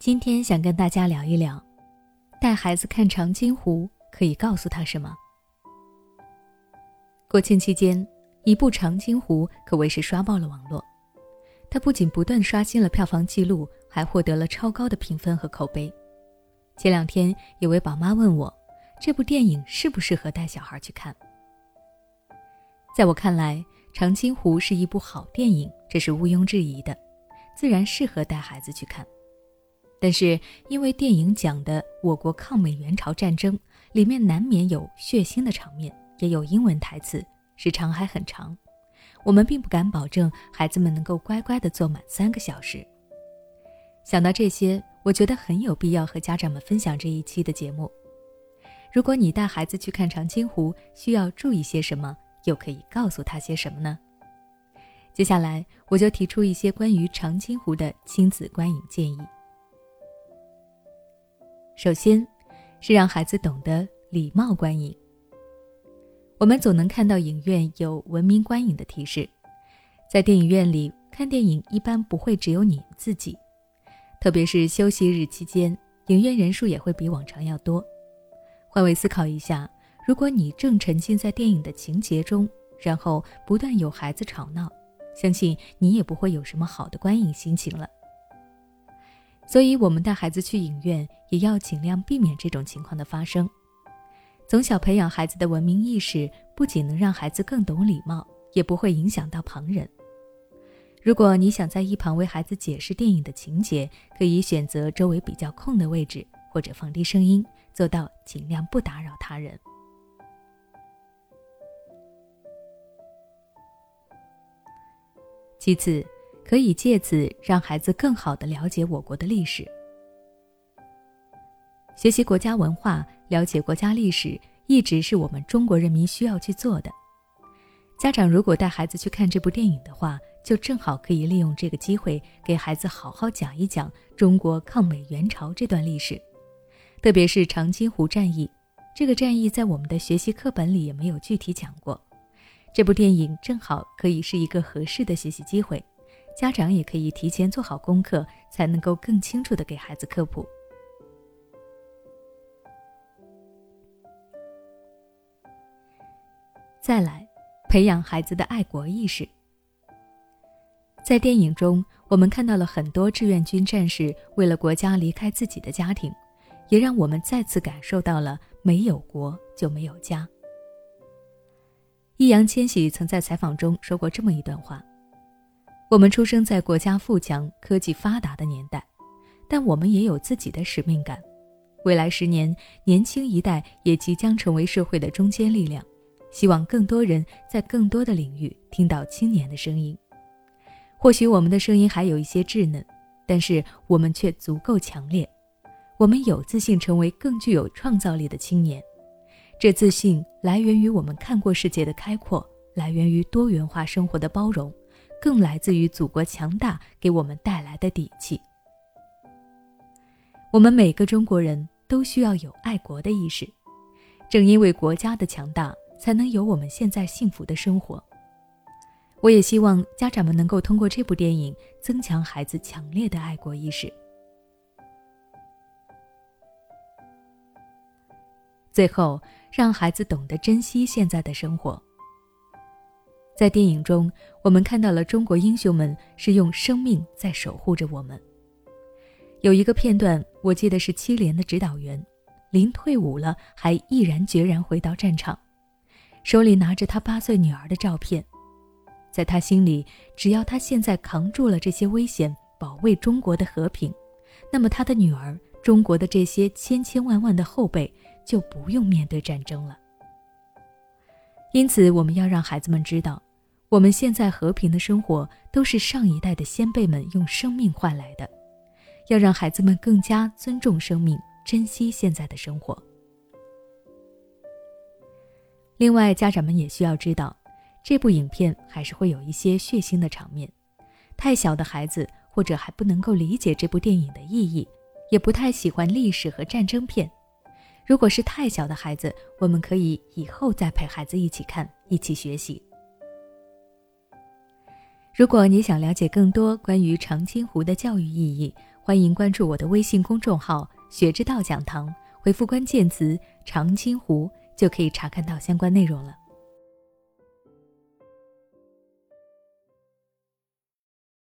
今天想跟大家聊一聊，带孩子看长津湖可以告诉他什么？国庆期间，一部《长津湖》可谓是刷爆了网络。它不仅不断刷新了票房记录，还获得了超高的评分和口碑。前两天，有位宝妈问我，这部电影适不适合带小孩去看？在我看来，《长津湖》是一部好电影，这是毋庸置疑的，自然适合带孩子去看。但是，因为电影讲的我国抗美援朝战争，里面难免有血腥的场面。也有英文台词，时长还很长，我们并不敢保证孩子们能够乖乖地坐满三个小时。想到这些，我觉得很有必要和家长们分享这一期的节目。如果你带孩子去看长津湖，需要注意些什么，又可以告诉他些什么呢？接下来，我就提出一些关于长津湖的亲子观影建议。首先，是让孩子懂得礼貌观影。我们总能看到影院有文明观影的提示，在电影院里看电影一般不会只有你自己，特别是休息日期间，影院人数也会比往常要多。换位思考一下，如果你正沉浸在电影的情节中，然后不断有孩子吵闹，相信你也不会有什么好的观影心情了。所以，我们带孩子去影院，也要尽量避免这种情况的发生。从小培养孩子的文明意识，不仅能让孩子更懂礼貌，也不会影响到旁人。如果你想在一旁为孩子解释电影的情节，可以选择周围比较空的位置，或者放低声音，做到尽量不打扰他人。其次，可以借此让孩子更好的了解我国的历史，学习国家文化。了解国家历史一直是我们中国人民需要去做的。家长如果带孩子去看这部电影的话，就正好可以利用这个机会给孩子好好讲一讲中国抗美援朝这段历史，特别是长津湖战役。这个战役在我们的学习课本里也没有具体讲过，这部电影正好可以是一个合适的学习机会。家长也可以提前做好功课，才能够更清楚的给孩子科普。再来，培养孩子的爱国意识。在电影中，我们看到了很多志愿军战士为了国家离开自己的家庭，也让我们再次感受到了没有国就没有家。易烊千玺曾在采访中说过这么一段话：“我们出生在国家富强、科技发达的年代，但我们也有自己的使命感。未来十年，年轻一代也即将成为社会的中坚力量。”希望更多人在更多的领域听到青年的声音。或许我们的声音还有一些稚嫩，但是我们却足够强烈。我们有自信成为更具有创造力的青年。这自信来源于我们看过世界的开阔，来源于多元化生活的包容，更来自于祖国强大给我们带来的底气。我们每个中国人都需要有爱国的意识。正因为国家的强大。才能有我们现在幸福的生活。我也希望家长们能够通过这部电影增强孩子强烈的爱国意识。最后，让孩子懂得珍惜现在的生活。在电影中，我们看到了中国英雄们是用生命在守护着我们。有一个片段，我记得是七连的指导员，临退伍了还毅然决然回到战场。手里拿着他八岁女儿的照片，在他心里，只要他现在扛住了这些危险，保卫中国的和平，那么他的女儿，中国的这些千千万万的后辈就不用面对战争了。因此，我们要让孩子们知道，我们现在和平的生活都是上一代的先辈们用生命换来的，要让孩子们更加尊重生命，珍惜现在的生活。另外，家长们也需要知道，这部影片还是会有一些血腥的场面。太小的孩子或者还不能够理解这部电影的意义，也不太喜欢历史和战争片。如果是太小的孩子，我们可以以后再陪孩子一起看，一起学习。如果你想了解更多关于长津湖的教育意义，欢迎关注我的微信公众号“学之道讲堂”，回复关键词“长津湖”就可以查看到相关内容了。